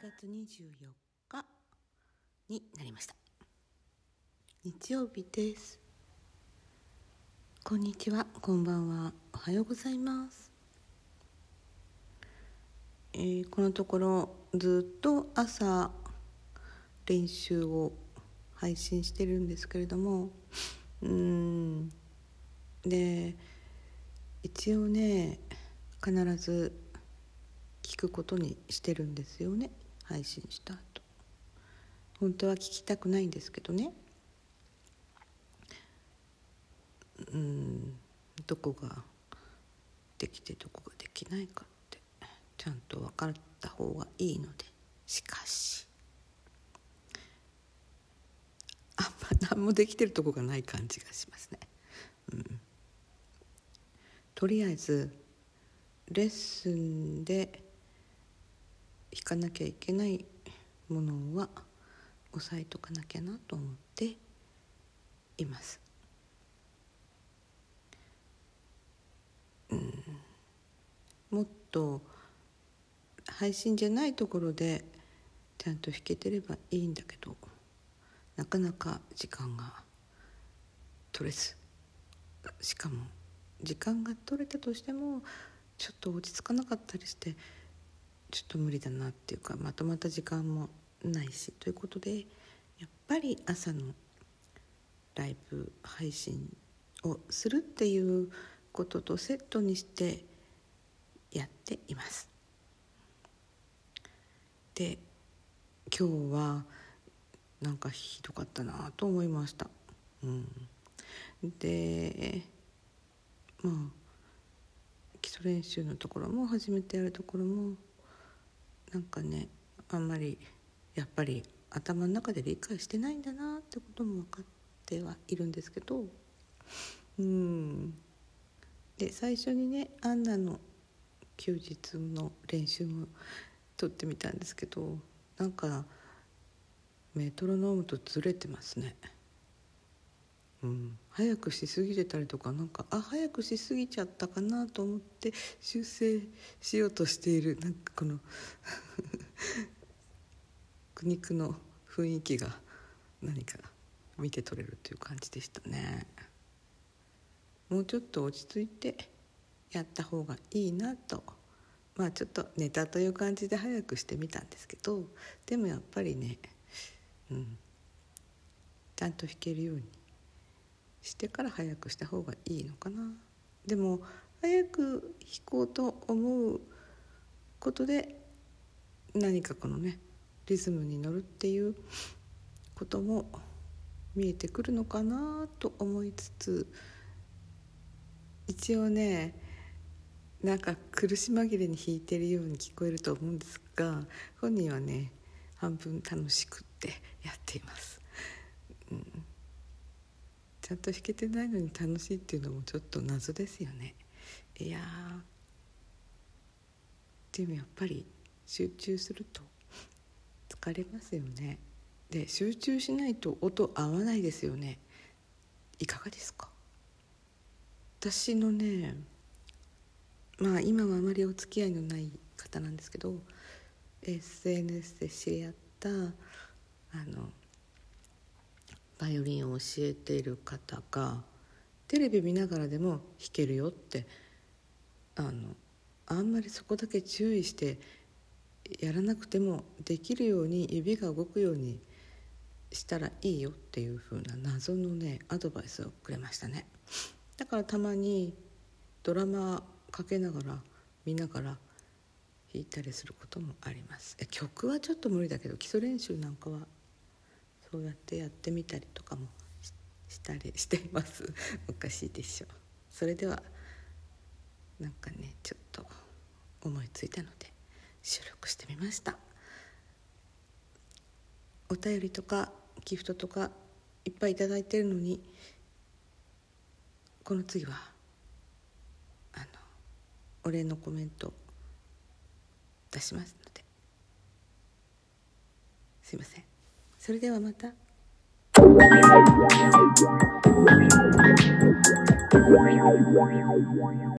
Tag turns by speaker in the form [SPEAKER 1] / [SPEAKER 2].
[SPEAKER 1] 月24日になりました。日曜日です。こんにちは。こんばんは。おはようございます。えー、このところずっと朝練習を配信してるんですけれどもうんで一応ね必ず聞くことにしてるんですよね配信した後。本当は聞きたくないんですけどね。うんどこができてどこができないかってちゃんと分かった方がいいので。しかしあんま何もできてるとこがない感じがしますね。とりあえずレッスンで弾かなきゃいけないものは押さえとかなきゃなと思っています。うん、もっと配信じゃないところでちゃんと弾けてればいいんだけどなかなか時間が取れずしかも時間が取れたとしてもちょっと落ち着かなかったりしてちょっと無理だなっていうかまとまった時間もないしということでやっぱり朝のライブ配信をするっていうこととセットにしてやっています。で今日はなんかひどかったなと思いました。うん、でまあ基礎練習のところも初めてやるところもなんかねあんまりやっぱり頭の中で理解してないんだなってことも分かってはいるんですけどうんで最初にねアンナの休日の練習も撮ってみたんですけどなんかメトロノームとずれてますね。うん、早くしすぎてたりとかなんかあ早くしすぎちゃったかなと思って修正しようとしている。なんかこの 苦肉の雰囲気が何か見て取れるという感じでしたね。もうちょっと落ち着いてやった方がいいなと。まあちょっとネタという感じで早くしてみたんですけどでもやっぱりね、うん、ちゃんと弾けるようにしてから早くした方がいいのかなでも早く弾こうと思うことで何かこのねリズムに乗るっていうことも見えてくるのかなと思いつつ一応ねなんか苦し紛れに弾いてるように聞こえると思うんですが本人はね半分楽しくってやっています。ちゃんと弾けてないのに楽しいっていうのもちょっと謎ですよね。いやでもやっぱり集中すると疲れますよね。で集中しないと音合わないですよね。いかがですか？私のねまあ今はあまりお付き合いのない方なんですけど SNS で知り合ったあのバイオリンを教えている方がテレビ見ながらでも弾けるよってあのあんまりそこだけ注意してやらなくてもできるように指が動くようにしたらいいよっていう風な謎のねアドバイスをくれましたね。だからたまにドラマかけながら見ながら弾いたりすることもあります。曲はちょっと無理だけど基礎練習なんかはそうやってやってみたりとかもしたりしています。おかしいでしょうそれではなんかねちょっと思いついたので収録してみました。お便りとかギフトとかいっぱい頂いてるのにこの次はあのお礼のコメント出しますので。すいません。それではまた。